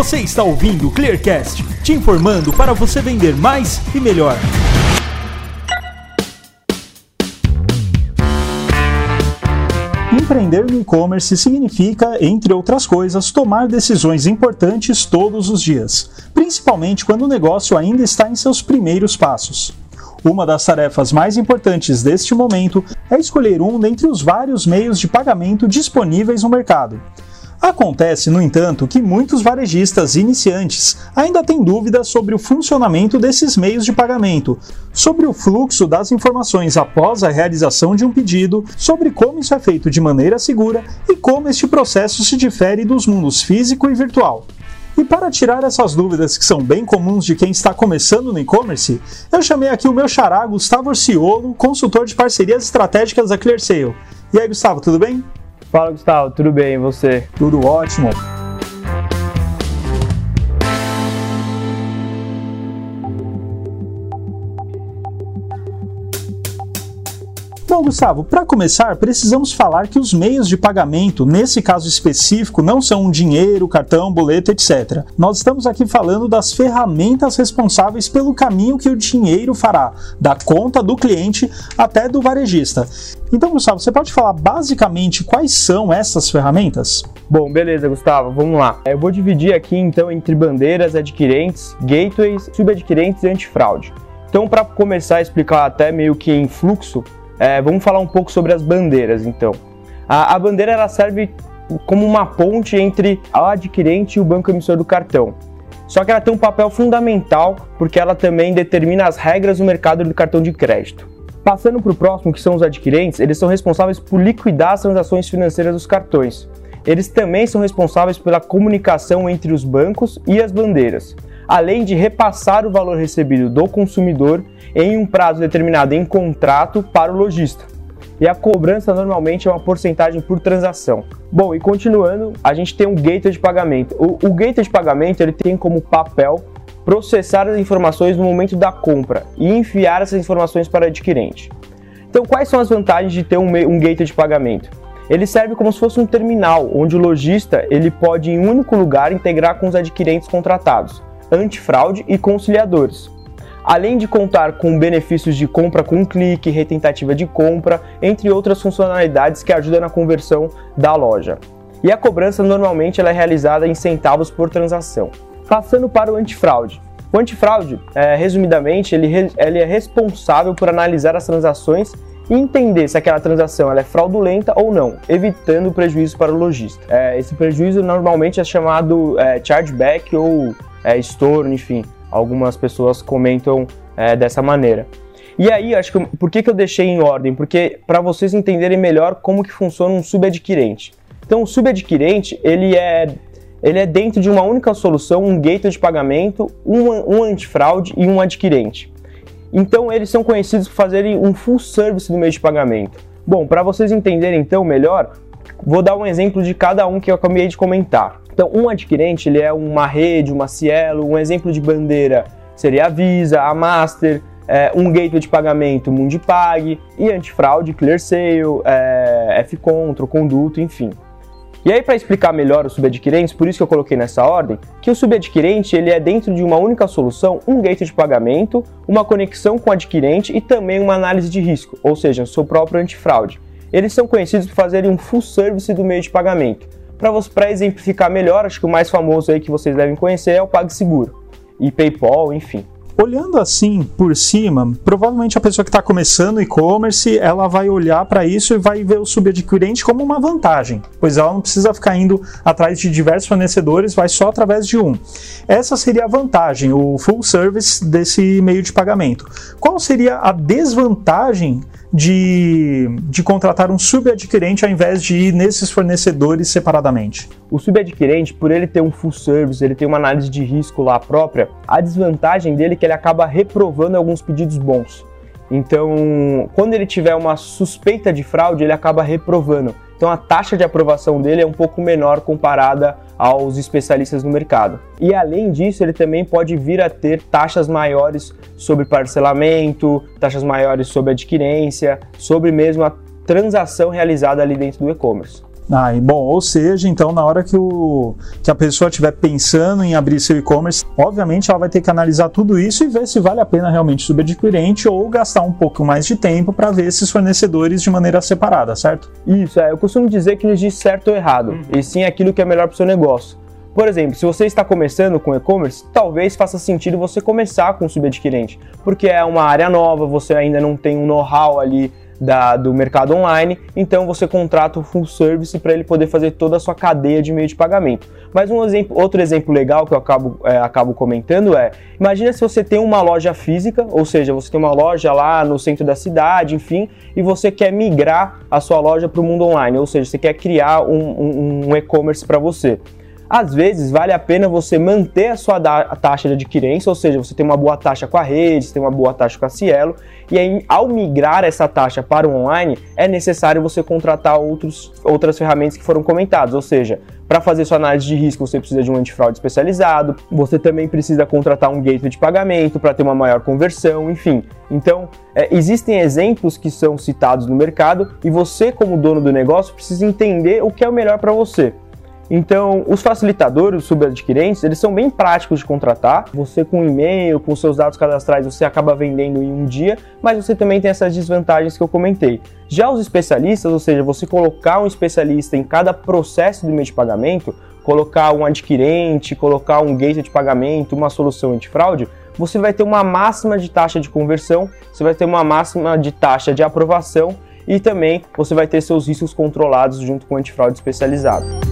Você está ouvindo o Clearcast, te informando para você vender mais e melhor. Empreender no e-commerce significa, entre outras coisas, tomar decisões importantes todos os dias, principalmente quando o negócio ainda está em seus primeiros passos. Uma das tarefas mais importantes deste momento é escolher um dentre os vários meios de pagamento disponíveis no mercado. Acontece, no entanto, que muitos varejistas iniciantes ainda têm dúvidas sobre o funcionamento desses meios de pagamento, sobre o fluxo das informações após a realização de um pedido, sobre como isso é feito de maneira segura e como este processo se difere dos mundos físico e virtual. E para tirar essas dúvidas que são bem comuns de quem está começando no e-commerce, eu chamei aqui o meu xará Gustavo Orciolo, consultor de parcerias estratégicas da ClearSale. E aí, Gustavo, tudo bem? Fala Gustavo, tudo bem e você? Tudo ótimo. Bom, Gustavo, para começar, precisamos falar que os meios de pagamento, nesse caso específico, não são dinheiro, cartão, boleto, etc. Nós estamos aqui falando das ferramentas responsáveis pelo caminho que o dinheiro fará, da conta do cliente até do varejista. Então, Gustavo, você pode falar basicamente quais são essas ferramentas? Bom, beleza, Gustavo, vamos lá. Eu vou dividir aqui então entre bandeiras, adquirentes, gateways, subadquirentes e antifraude. Então, para começar a explicar até meio que em fluxo, é, vamos falar um pouco sobre as bandeiras, então. A, a bandeira ela serve como uma ponte entre o adquirente e o banco emissor do cartão. Só que ela tem um papel fundamental porque ela também determina as regras do mercado do cartão de crédito. Passando para o próximo, que são os adquirentes, eles são responsáveis por liquidar as transações financeiras dos cartões. Eles também são responsáveis pela comunicação entre os bancos e as bandeiras, além de repassar o valor recebido do consumidor em um prazo determinado em contrato para o lojista. E a cobrança normalmente é uma porcentagem por transação. Bom, e continuando, a gente tem um gateway de pagamento. O, o gateway de pagamento ele tem como papel processar as informações no momento da compra e enviar essas informações para o adquirente. Então, quais são as vantagens de ter um, um gateway de pagamento? Ele serve como se fosse um terminal, onde o lojista ele pode, em um único lugar, integrar com os adquirentes contratados, antifraude e conciliadores além de contar com benefícios de compra com clique, retentativa de compra, entre outras funcionalidades que ajudam na conversão da loja. E a cobrança normalmente ela é realizada em centavos por transação. Passando para o antifraude. O antifraude, é, resumidamente, ele, ele é responsável por analisar as transações e entender se aquela transação é fraudulenta ou não, evitando prejuízo para o lojista. É, esse prejuízo normalmente é chamado é, chargeback ou é, estorno, enfim, algumas pessoas comentam é, dessa maneira. E aí, acho que por que, que eu deixei em ordem? Porque para vocês entenderem melhor como que funciona um subadquirente. Então, o subadquirente ele é ele é dentro de uma única solução, um gateway de pagamento, um, um antifraude e um adquirente. Então, eles são conhecidos por fazerem um full service no meio de pagamento. Bom, para vocês entenderem então melhor, vou dar um exemplo de cada um que eu acabei de comentar. Então, um adquirente ele é uma rede, uma Cielo, um exemplo de bandeira seria a Visa, a Master, é, um gateway de pagamento Mundipag e antifraude ClearSale, é, F-Control, Conduto, enfim. E aí, para explicar melhor os subadquirentes, por isso que eu coloquei nessa ordem, que o subadquirente ele é dentro de uma única solução, um gateway de pagamento, uma conexão com o adquirente e também uma análise de risco, ou seja, seu próprio antifraude. Eles são conhecidos por fazerem um full service do meio de pagamento. Para exemplificar melhor, acho que o mais famoso aí que vocês devem conhecer é o PagSeguro e PayPal, enfim. Olhando assim por cima, provavelmente a pessoa que está começando e-commerce, ela vai olhar para isso e vai ver o subadquirente como uma vantagem, pois ela não precisa ficar indo atrás de diversos fornecedores, vai só através de um. Essa seria a vantagem, o full service desse meio de pagamento. Qual seria a desvantagem de, de contratar um subadquirente ao invés de ir nesses fornecedores separadamente? O subadquirente, por ele ter um full service, ele tem uma análise de risco lá própria, a desvantagem dele é que ele acaba reprovando alguns pedidos bons. Então, quando ele tiver uma suspeita de fraude, ele acaba reprovando. Então, a taxa de aprovação dele é um pouco menor comparada aos especialistas no mercado. E além disso, ele também pode vir a ter taxas maiores sobre parcelamento, taxas maiores sobre adquirência, sobre mesmo a transação realizada ali dentro do e-commerce. Ah, bom, ou seja, então na hora que, o, que a pessoa estiver pensando em abrir seu e-commerce, obviamente ela vai ter que analisar tudo isso e ver se vale a pena realmente subadquirente ou gastar um pouco mais de tempo para ver esses fornecedores de maneira separada, certo? Isso, é. Eu costumo dizer que existe certo ou errado, uhum. e sim aquilo que é melhor para o seu negócio. Por exemplo, se você está começando com e-commerce, talvez faça sentido você começar com subadquirente, porque é uma área nova, você ainda não tem um know-how ali da, do mercado online, então você contrata o full service para ele poder fazer toda a sua cadeia de meio de pagamento. Mas um exemplo, outro exemplo legal que eu acabo, é, acabo comentando é: imagina se você tem uma loja física, ou seja, você tem uma loja lá no centro da cidade, enfim, e você quer migrar a sua loja para o mundo online, ou seja, você quer criar um, um, um e-commerce para você às vezes vale a pena você manter a sua taxa de adquirência, ou seja, você tem uma boa taxa com a rede, você tem uma boa taxa com a Cielo, e aí ao migrar essa taxa para o online, é necessário você contratar outros, outras ferramentas que foram comentadas, ou seja, para fazer sua análise de risco, você precisa de um antifraude especializado, você também precisa contratar um gateway de pagamento para ter uma maior conversão, enfim. Então, é, existem exemplos que são citados no mercado e você, como dono do negócio, precisa entender o que é o melhor para você. Então, os facilitadores, os subadquirentes, eles são bem práticos de contratar. Você com e-mail, com seus dados cadastrais, você acaba vendendo em um dia, mas você também tem essas desvantagens que eu comentei. Já os especialistas, ou seja, você colocar um especialista em cada processo do meio de pagamento, colocar um adquirente, colocar um gateway de pagamento, uma solução antifraude, você vai ter uma máxima de taxa de conversão, você vai ter uma máxima de taxa de aprovação e também você vai ter seus riscos controlados junto com o antifraude especializado.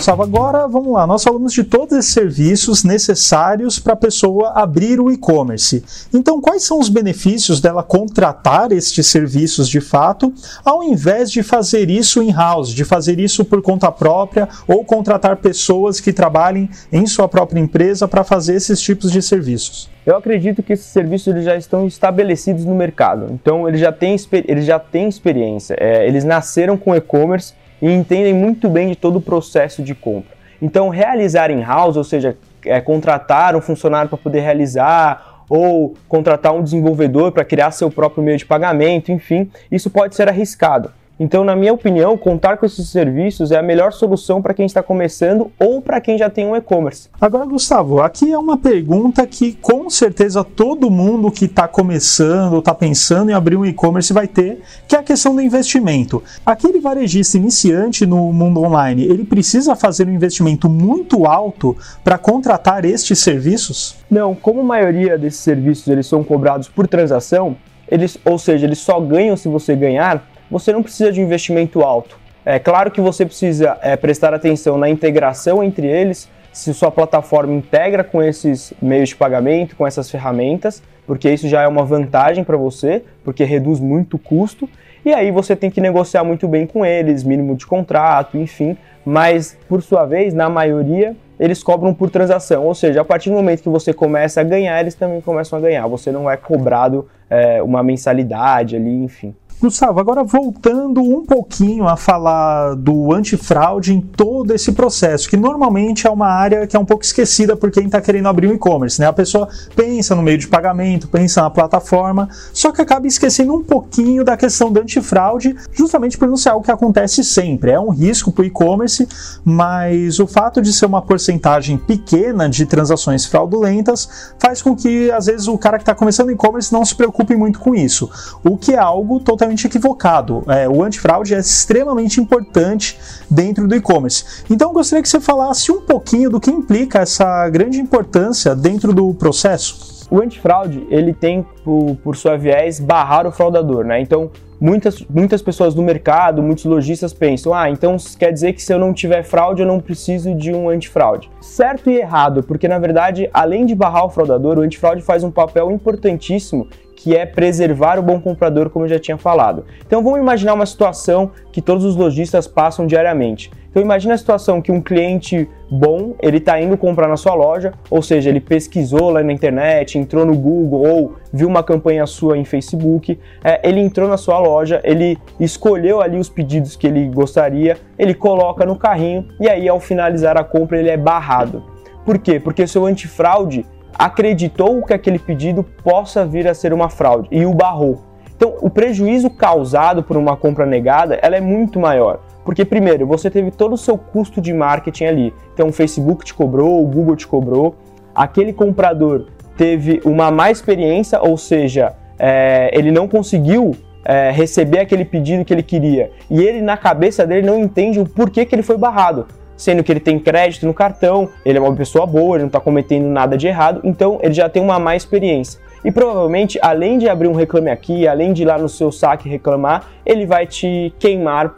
Gustavo. Agora vamos lá. Nós falamos de todos esses serviços necessários para a pessoa abrir o e-commerce. Então, quais são os benefícios dela contratar estes serviços de fato, ao invés de fazer isso in-house, de fazer isso por conta própria ou contratar pessoas que trabalhem em sua própria empresa para fazer esses tipos de serviços? Eu acredito que esses serviços eles já estão estabelecidos no mercado. Então, eles já têm, eles já têm experiência. É, eles nasceram com e-commerce e entendem muito bem de todo o processo de compra. Então, realizar in-house, ou seja, é, contratar um funcionário para poder realizar ou contratar um desenvolvedor para criar seu próprio meio de pagamento, enfim, isso pode ser arriscado. Então, na minha opinião, contar com esses serviços é a melhor solução para quem está começando ou para quem já tem um e-commerce. Agora, Gustavo, aqui é uma pergunta que com certeza todo mundo que está começando, está pensando em abrir um e-commerce vai ter, que é a questão do investimento. Aquele varejista iniciante no mundo online, ele precisa fazer um investimento muito alto para contratar estes serviços? Não, como a maioria desses serviços eles são cobrados por transação, eles, ou seja, eles só ganham se você ganhar, você não precisa de um investimento alto. É claro que você precisa é, prestar atenção na integração entre eles, se sua plataforma integra com esses meios de pagamento, com essas ferramentas, porque isso já é uma vantagem para você, porque reduz muito o custo. E aí você tem que negociar muito bem com eles, mínimo de contrato, enfim. Mas, por sua vez, na maioria, eles cobram por transação. Ou seja, a partir do momento que você começa a ganhar, eles também começam a ganhar. Você não é cobrado é, uma mensalidade ali, enfim. Gustavo, agora voltando um pouquinho a falar do antifraude em todo esse processo, que normalmente é uma área que é um pouco esquecida por quem está querendo abrir um e-commerce, né? A pessoa pensa no meio de pagamento, pensa na plataforma, só que acaba esquecendo um pouquinho da questão do antifraude, justamente por não ser algo que acontece sempre. É um risco para o e-commerce, mas o fato de ser uma porcentagem pequena de transações fraudulentas faz com que, às vezes, o cara que está começando e-commerce não se preocupe muito com isso, o que é algo totalmente completamente equivocado. É, o antifraude é extremamente importante dentro do e-commerce. Então, eu gostaria que você falasse um pouquinho do que implica essa grande importância dentro do processo. O antifraude, ele tem, por, por sua viés, barrar o fraudador, né? Então, muitas, muitas pessoas no mercado, muitos lojistas pensam: ah, então quer dizer que se eu não tiver fraude, eu não preciso de um antifraude. Certo e errado, porque na verdade, além de barrar o fraudador, o antifraude faz um papel importantíssimo que é preservar o bom comprador, como eu já tinha falado. Então vamos imaginar uma situação que todos os lojistas passam diariamente. Então imagina a situação que um cliente bom, ele está indo comprar na sua loja, ou seja, ele pesquisou lá na internet, entrou no Google ou viu uma campanha sua em Facebook, é, ele entrou na sua loja, ele escolheu ali os pedidos que ele gostaria, ele coloca no carrinho e aí ao finalizar a compra ele é barrado. Por quê? Porque seu antifraude acreditou que aquele pedido possa vir a ser uma fraude e o barrou. Então, o prejuízo causado por uma compra negada, ela é muito maior. Porque primeiro, você teve todo o seu custo de marketing ali. Então, o Facebook te cobrou, o Google te cobrou. Aquele comprador teve uma má experiência, ou seja, é, ele não conseguiu é, receber aquele pedido que ele queria. E ele, na cabeça dele, não entende o porquê que ele foi barrado sendo que ele tem crédito no cartão, ele é uma pessoa boa, ele não está cometendo nada de errado, então ele já tem uma má experiência. E provavelmente, além de abrir um reclame aqui, além de ir lá no seu saque reclamar, ele vai te queimar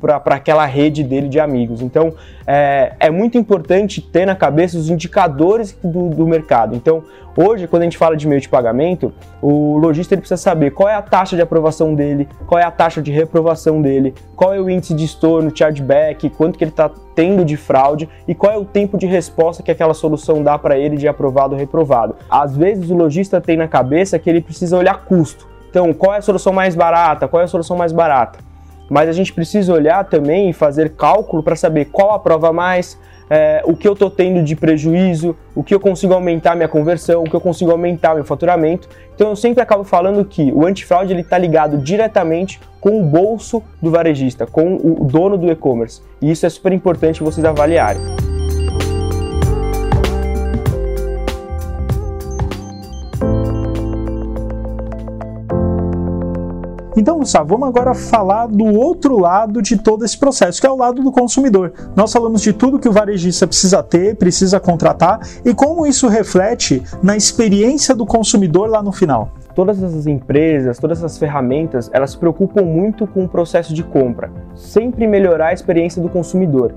para aquela rede dele de amigos. Então, é, é, muito importante ter na cabeça os indicadores do, do, mercado. Então, hoje, quando a gente fala de meio de pagamento, o lojista precisa saber qual é a taxa de aprovação dele, qual é a taxa de reprovação dele, qual é o índice de estorno, chargeback, quanto que ele está tendo de fraude e qual é o tempo de resposta que aquela solução dá para ele de aprovado ou reprovado. Às vezes, o lojista tem na cabeça que ele precisa olhar custo. Então, qual é a solução mais barata? Qual é a solução mais barata? mas a gente precisa olhar também e fazer cálculo para saber qual aprova mais, é, o que eu estou tendo de prejuízo, o que eu consigo aumentar minha conversão, o que eu consigo aumentar meu faturamento. Então eu sempre acabo falando que o antifraude está ligado diretamente com o bolso do varejista, com o dono do e-commerce. E isso é super importante vocês avaliarem. Então, vamos agora falar do outro lado de todo esse processo, que é o lado do consumidor. Nós falamos de tudo que o varejista precisa ter, precisa contratar e como isso reflete na experiência do consumidor lá no final todas essas empresas, todas essas ferramentas, elas se preocupam muito com o processo de compra, sempre melhorar a experiência do consumidor.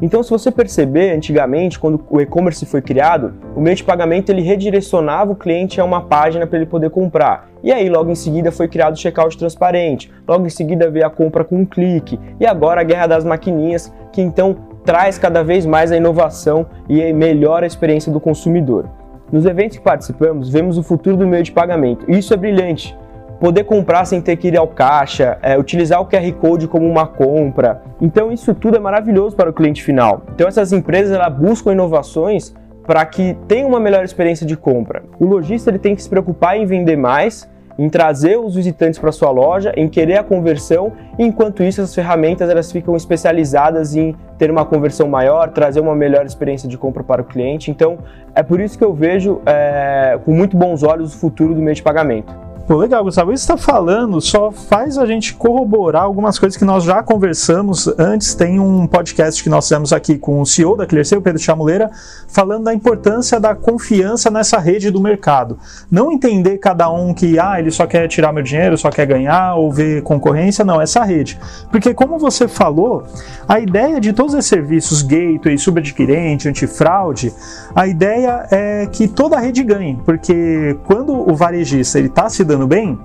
Então, se você perceber, antigamente, quando o e-commerce foi criado, o meio de pagamento ele redirecionava o cliente a uma página para ele poder comprar. E aí, logo em seguida, foi criado o checkout transparente. Logo em seguida, veio a compra com um clique. E agora a guerra das maquininhas, que então traz cada vez mais a inovação e melhora a experiência do consumidor. Nos eventos que participamos, vemos o futuro do meio de pagamento. Isso é brilhante poder comprar sem ter que ir ao caixa, é, utilizar o QR Code como uma compra. Então isso tudo é maravilhoso para o cliente final. Então essas empresas buscam inovações para que tenha uma melhor experiência de compra. O lojista ele tem que se preocupar em vender mais, em trazer os visitantes para sua loja, em querer a conversão, enquanto isso as ferramentas elas ficam especializadas em ter uma conversão maior, trazer uma melhor experiência de compra para o cliente. Então é por isso que eu vejo é, com muito bons olhos o futuro do meio de pagamento. Pô, legal, Gustavo. Isso está falando só faz a gente corroborar algumas coisas que nós já conversamos antes. Tem um podcast que nós fizemos aqui com o CEO da ClearSale, Pedro Chamuleira, falando da importância da confiança nessa rede do mercado. Não entender cada um que, ah, ele só quer tirar meu dinheiro, só quer ganhar ou ver concorrência. Não, essa rede. Porque, como você falou, a ideia de todos esses serviços, gateway, subadquirente, antifraude, a ideia é que toda a rede ganhe. Porque quando o varejista está se dando dando bem,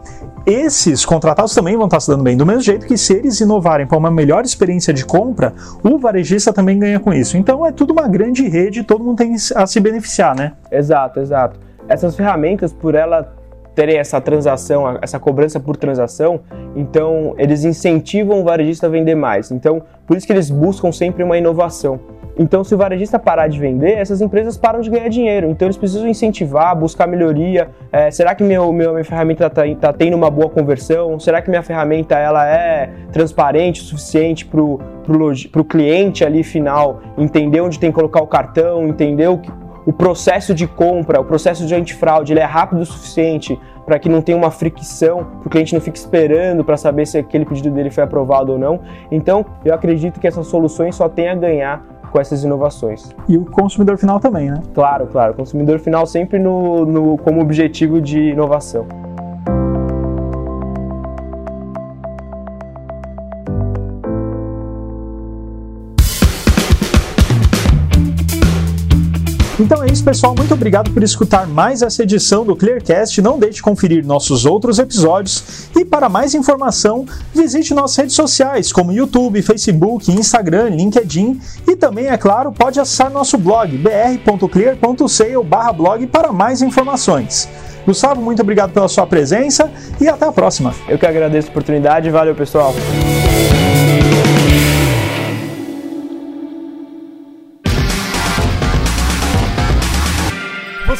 esses contratados também vão estar se dando bem. Do mesmo jeito que se eles inovarem para uma melhor experiência de compra, o varejista também ganha com isso. Então é tudo uma grande rede, todo mundo tem a se beneficiar, né? Exato, exato. Essas ferramentas, por ela terem essa transação, essa cobrança por transação, então eles incentivam o varejista a vender mais. Então, por isso que eles buscam sempre uma inovação. Então, se o varejista parar de vender, essas empresas param de ganhar dinheiro. Então, eles precisam incentivar, buscar melhoria. É, será que meu, meu, minha ferramenta está tá tendo uma boa conversão? Será que minha ferramenta ela é transparente o suficiente para o cliente ali final entender onde tem que colocar o cartão, entender o, o processo de compra, o processo de antifraude, ele é rápido o suficiente para que não tenha uma fricção, para o cliente não fique esperando para saber se aquele pedido dele foi aprovado ou não. Então, eu acredito que essas soluções só têm a ganhar com essas inovações. E o consumidor final também, né? Claro, claro. O consumidor final sempre no, no como objetivo de inovação. Então é isso, pessoal. Muito obrigado por escutar mais essa edição do Clearcast. Não deixe de conferir nossos outros episódios. E para mais informação, visite nossas redes sociais, como YouTube, Facebook, Instagram, LinkedIn. E também, é claro, pode acessar nosso blog br.clear.sale/blog para mais informações. Gustavo, muito obrigado pela sua presença e até a próxima. Eu que agradeço a oportunidade. Valeu, pessoal.